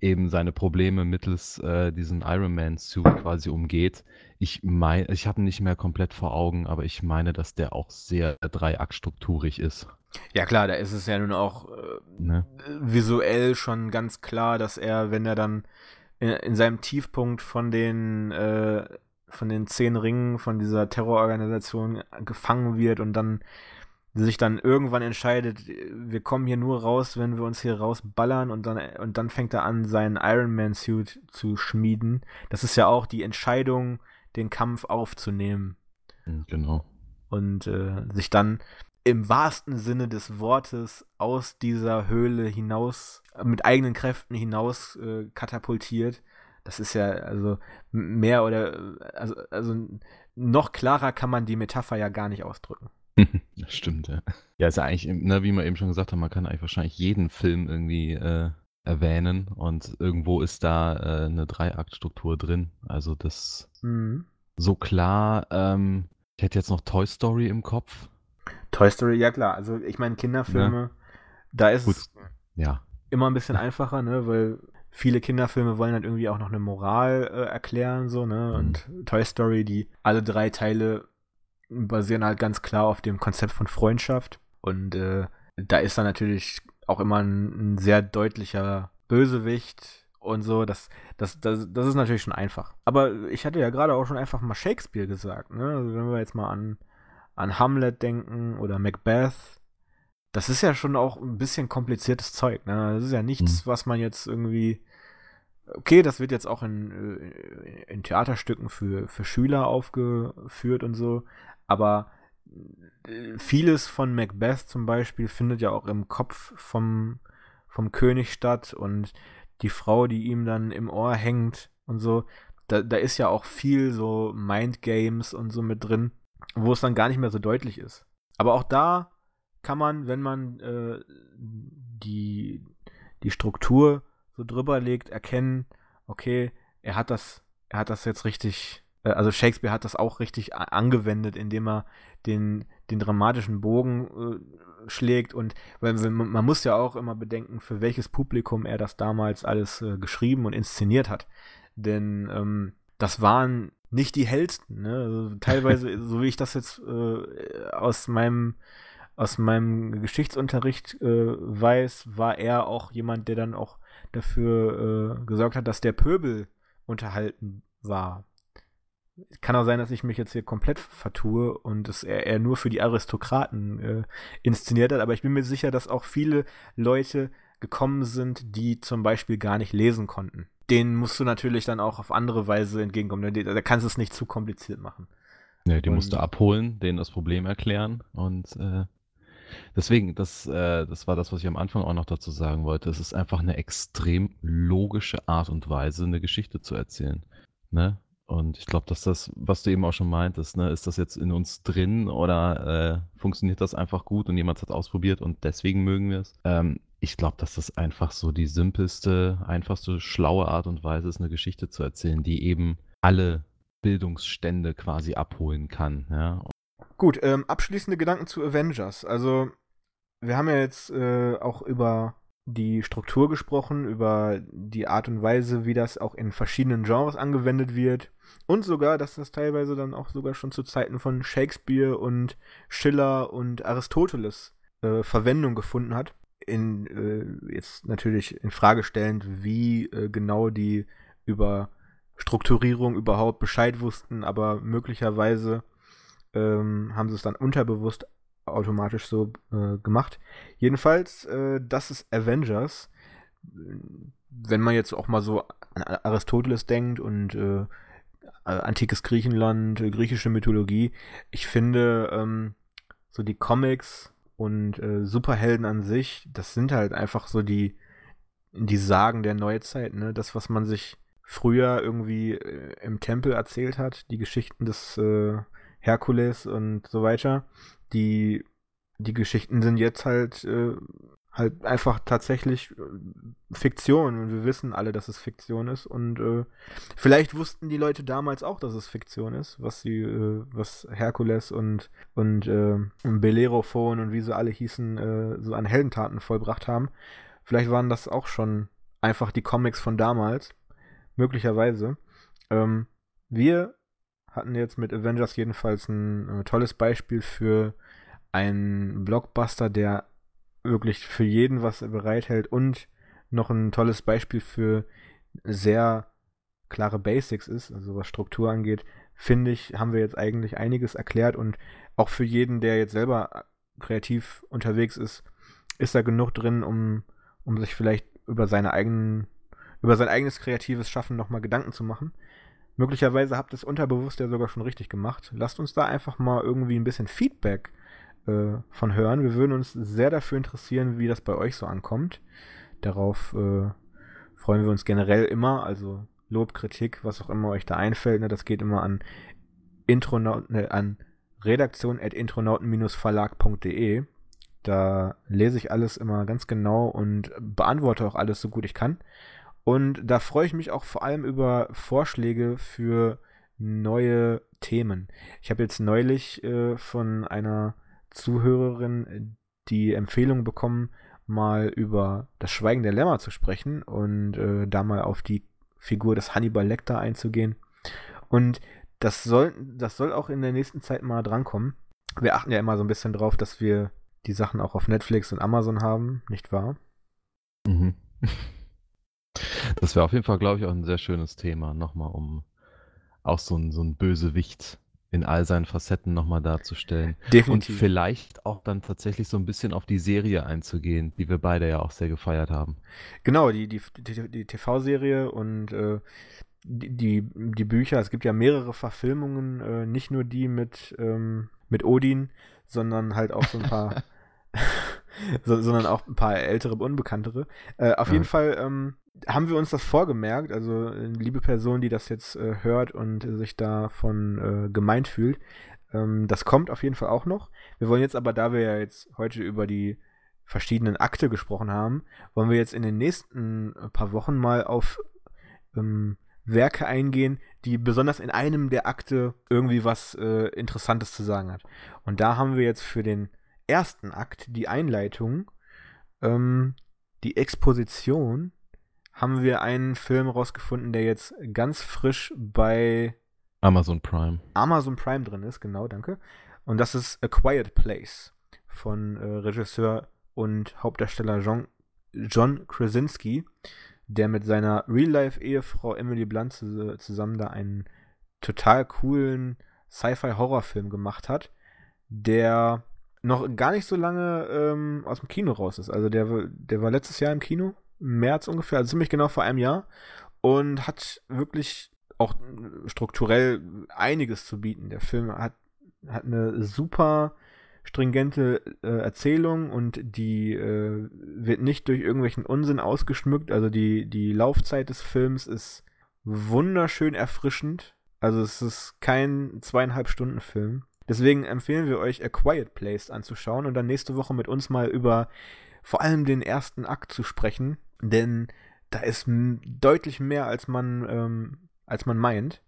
S2: eben seine Probleme mittels äh, diesem Iron Man Suit quasi umgeht. Ich meine, ich habe ihn nicht mehr komplett vor Augen, aber ich meine, dass der auch sehr dreiaktstrukturig ist.
S1: Ja klar, da ist es ja nun auch äh, ne? visuell schon ganz klar, dass er, wenn er dann in, in seinem Tiefpunkt von den äh, von den zehn Ringen von dieser Terrororganisation gefangen wird und dann sich dann irgendwann entscheidet, wir kommen hier nur raus, wenn wir uns hier rausballern und dann und dann fängt er an, seinen Iron Man Suit zu schmieden. Das ist ja auch die Entscheidung, den Kampf aufzunehmen.
S2: Hm, genau.
S1: Und äh, sich dann im wahrsten Sinne des Wortes aus dieser Höhle hinaus, mit eigenen Kräften hinaus äh, katapultiert. Das ist ja also mehr oder also, also noch klarer kann man die Metapher ja gar nicht ausdrücken.
S2: das stimmt, ja. Ja, ist ja eigentlich, ne, wie wir eben schon gesagt haben, man kann eigentlich wahrscheinlich jeden Film irgendwie äh, erwähnen und irgendwo ist da äh, eine Dreiaktstruktur drin. Also das mhm. so klar. Ähm, ich hätte jetzt noch Toy Story im Kopf.
S1: Toy Story, ja klar. Also ich meine, Kinderfilme, ja. da ist Gut. es
S2: ja.
S1: immer ein bisschen einfacher, ne? Weil viele Kinderfilme wollen dann irgendwie auch noch eine Moral äh, erklären, so, ne? Mhm. Und Toy Story, die alle drei Teile basieren halt ganz klar auf dem Konzept von Freundschaft. Und äh, da ist dann natürlich auch immer ein, ein sehr deutlicher Bösewicht und so. Das, das, das, das ist natürlich schon einfach. Aber ich hatte ja gerade auch schon einfach mal Shakespeare gesagt. Ne? Also wenn wir jetzt mal an, an Hamlet denken oder Macbeth, das ist ja schon auch ein bisschen kompliziertes Zeug. Ne? Das ist ja nichts, mhm. was man jetzt irgendwie. Okay, das wird jetzt auch in, äh, in Theaterstücken für, für Schüler aufgeführt und so, aber äh, vieles von Macbeth zum Beispiel findet ja auch im Kopf vom, vom König statt und die Frau, die ihm dann im Ohr hängt und so, da, da ist ja auch viel so Mindgames und so mit drin, wo es dann gar nicht mehr so deutlich ist. Aber auch da kann man, wenn man äh, die, die Struktur so drüber legt, erkennen, okay, er hat das, er hat das jetzt richtig, also Shakespeare hat das auch richtig angewendet, indem er den, den dramatischen Bogen äh, schlägt und weil man muss ja auch immer bedenken, für welches Publikum er das damals alles äh, geschrieben und inszeniert hat. Denn ähm, das waren nicht die hellsten. Ne? Also teilweise, so wie ich das jetzt äh, aus meinem aus meinem Geschichtsunterricht äh, weiß, war er auch jemand, der dann auch dafür äh, gesorgt hat, dass der Pöbel unterhalten war. Kann auch sein, dass ich mich jetzt hier komplett vertue und es er, er nur für die Aristokraten äh, inszeniert hat, aber ich bin mir sicher, dass auch viele Leute gekommen sind, die zum Beispiel gar nicht lesen konnten. Denen musst du natürlich dann auch auf andere Weise entgegenkommen. Da, da kannst du es nicht zu kompliziert machen.
S2: Nee, die musst du abholen, denen das Problem erklären und äh, Deswegen, das, äh, das war das, was ich am Anfang auch noch dazu sagen wollte. Es ist einfach eine extrem logische Art und Weise, eine Geschichte zu erzählen. Ne? Und ich glaube, dass das, was du eben auch schon meintest, ne, ist das jetzt in uns drin oder äh, funktioniert das einfach gut und jemand hat es ausprobiert und deswegen mögen wir es? Ähm, ich glaube, dass das einfach so die simpelste, einfachste, schlaue Art und Weise ist, eine Geschichte zu erzählen, die eben alle Bildungsstände quasi abholen kann. Ja?
S1: Gut, ähm, abschließende Gedanken zu Avengers. Also, wir haben ja jetzt äh, auch über die Struktur gesprochen, über die Art und Weise, wie das auch in verschiedenen Genres angewendet wird. Und sogar, dass das teilweise dann auch sogar schon zu Zeiten von Shakespeare und Schiller und Aristoteles äh, Verwendung gefunden hat. In, äh, jetzt natürlich in Frage stellend, wie äh, genau die über Strukturierung überhaupt Bescheid wussten, aber möglicherweise ähm, haben sie es dann unterbewusst automatisch so äh, gemacht. Jedenfalls, äh, das ist Avengers. Wenn man jetzt auch mal so an Aristoteles denkt und äh, antikes Griechenland, äh, griechische Mythologie, ich finde ähm, so die Comics und äh, Superhelden an sich, das sind halt einfach so die, die Sagen der Neuzeit, ne? Das, was man sich früher irgendwie äh, im Tempel erzählt hat, die Geschichten des Herkules und so weiter. Die, die Geschichten sind jetzt halt, äh, halt einfach tatsächlich äh, Fiktion und wir wissen alle, dass es Fiktion ist und äh, vielleicht wussten die Leute damals auch, dass es Fiktion ist, was sie, äh, was Herkules und und äh, Bellerophon und wie sie alle hießen, äh, so an Heldentaten vollbracht haben. Vielleicht waren das auch schon einfach die Comics von damals, möglicherweise. Ähm, wir hatten jetzt mit Avengers jedenfalls ein äh, tolles Beispiel für einen Blockbuster, der wirklich für jeden was bereithält und noch ein tolles Beispiel für sehr klare Basics ist, also was Struktur angeht, finde ich, haben wir jetzt eigentlich einiges erklärt und auch für jeden, der jetzt selber kreativ unterwegs ist, ist da genug drin, um, um sich vielleicht über seine eigenen, über sein eigenes kreatives Schaffen nochmal Gedanken zu machen. Möglicherweise habt ihr es unterbewusst ja sogar schon richtig gemacht. Lasst uns da einfach mal irgendwie ein bisschen Feedback äh, von hören. Wir würden uns sehr dafür interessieren, wie das bei euch so ankommt. Darauf äh, freuen wir uns generell immer. Also Lob, Kritik, was auch immer euch da einfällt. Ne, das geht immer an, Intronauten, ne, an redaktion.intronauten-verlag.de. Da lese ich alles immer ganz genau und beantworte auch alles so gut ich kann. Und da freue ich mich auch vor allem über Vorschläge für neue Themen. Ich habe jetzt neulich äh, von einer Zuhörerin die Empfehlung bekommen, mal über das Schweigen der Lämmer zu sprechen und äh, da mal auf die Figur des Hannibal Lecter einzugehen. Und das soll, das soll auch in der nächsten Zeit mal drankommen. Wir achten ja immer so ein bisschen drauf, dass wir die Sachen auch auf Netflix und Amazon haben, nicht wahr? Mhm.
S2: Das wäre auf jeden Fall, glaube ich, auch ein sehr schönes Thema, nochmal um auch so ein, so ein Bösewicht in all seinen Facetten nochmal darzustellen. Definitiv. Und vielleicht auch dann tatsächlich so ein bisschen auf die Serie einzugehen, die wir beide ja auch sehr gefeiert haben.
S1: Genau, die, die, die, die TV-Serie und äh, die, die Bücher. Es gibt ja mehrere Verfilmungen, äh, nicht nur die mit, ähm, mit Odin, sondern halt auch so ein paar. so, sondern auch ein paar ältere, unbekanntere. Äh, auf ja. jeden Fall ähm, haben wir uns das vorgemerkt, also äh, liebe Person, die das jetzt äh, hört und äh, sich davon äh, gemeint fühlt, ähm, das kommt auf jeden Fall auch noch. Wir wollen jetzt aber, da wir ja jetzt heute über die verschiedenen Akte gesprochen haben, wollen wir jetzt in den nächsten äh, paar Wochen mal auf ähm, Werke eingehen, die besonders in einem der Akte irgendwie was äh, Interessantes zu sagen hat. Und da haben wir jetzt für den ersten Akt, die Einleitung, ähm, die Exposition, haben wir einen Film rausgefunden, der jetzt ganz frisch bei
S2: Amazon Prime.
S1: Amazon Prime drin ist, genau, danke. Und das ist A Quiet Place von äh, Regisseur und Hauptdarsteller John, John Krasinski, der mit seiner Real-Life-Ehefrau Emily Blunt zusammen da einen total coolen Sci-Fi-Horrorfilm gemacht hat, der noch gar nicht so lange ähm, aus dem Kino raus ist. Also der, der war letztes Jahr im Kino, März ungefähr, also ziemlich genau vor einem Jahr und hat wirklich auch strukturell einiges zu bieten. Der Film hat, hat eine super stringente äh, Erzählung und die äh, wird nicht durch irgendwelchen Unsinn ausgeschmückt. Also die, die Laufzeit des Films ist wunderschön erfrischend. Also es ist kein zweieinhalb Stunden Film. Deswegen empfehlen wir euch A Quiet Place anzuschauen und dann nächste Woche mit uns mal über vor allem den ersten Akt zu sprechen, denn da ist deutlich mehr, als man, ähm, als man meint.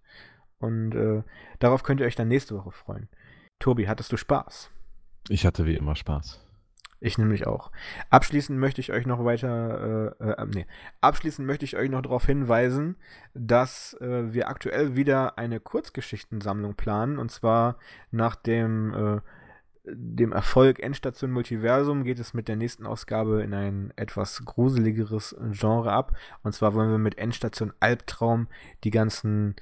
S1: Und äh, darauf könnt ihr euch dann nächste Woche freuen. Tobi, hattest du Spaß?
S2: Ich hatte wie immer Spaß.
S1: Ich nämlich auch. Abschließend möchte ich euch noch weiter, äh, äh, nee, abschließend möchte ich euch noch darauf hinweisen, dass äh, wir aktuell wieder eine Kurzgeschichtensammlung planen. Und zwar nach dem, äh, dem Erfolg Endstation Multiversum geht es mit der nächsten Ausgabe in ein etwas gruseligeres Genre ab. Und zwar wollen wir mit Endstation Albtraum die ganzen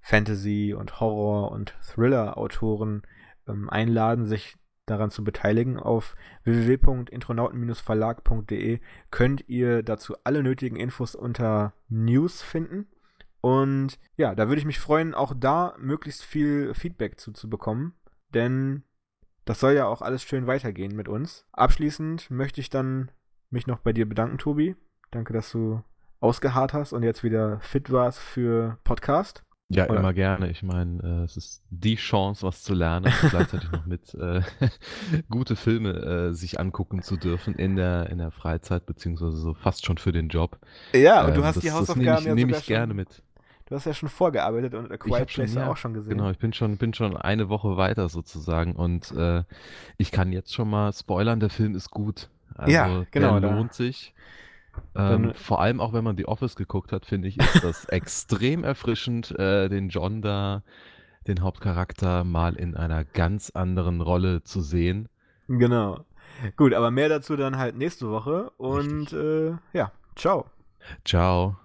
S1: Fantasy- und Horror- und Thriller-Autoren ähm, einladen, sich daran zu beteiligen. Auf www.intronauten-verlag.de könnt ihr dazu alle nötigen Infos unter News finden. Und ja, da würde ich mich freuen, auch da möglichst viel Feedback zu, zu bekommen. Denn das soll ja auch alles schön weitergehen mit uns. Abschließend möchte ich dann mich noch bei dir bedanken, Tobi. Danke, dass du ausgeharrt hast und jetzt wieder fit warst für Podcast.
S2: Ja, Oder? immer gerne. Ich meine, äh, es ist die Chance, was zu lernen und gleichzeitig noch mit äh, gute Filme äh, sich angucken zu dürfen in der, in der Freizeit, beziehungsweise so fast schon für den Job.
S1: Ja, und du ähm, hast das, die Hausaufgaben
S2: das nehme ich, ja nehm ich gerne mit.
S1: Du hast ja schon vorgearbeitet und A Quiet Place ja, auch schon gesehen.
S2: Genau, ich bin schon, bin schon eine Woche weiter sozusagen und äh, ich kann jetzt schon mal spoilern, der Film ist gut. Also ja, genau. Der lohnt sich. Ähm, vor allem auch, wenn man The Office geguckt hat, finde ich, ist das extrem erfrischend, äh, den John da, den Hauptcharakter, mal in einer ganz anderen Rolle zu sehen.
S1: Genau. Gut, aber mehr dazu dann halt nächste Woche und äh, ja, ciao.
S2: Ciao.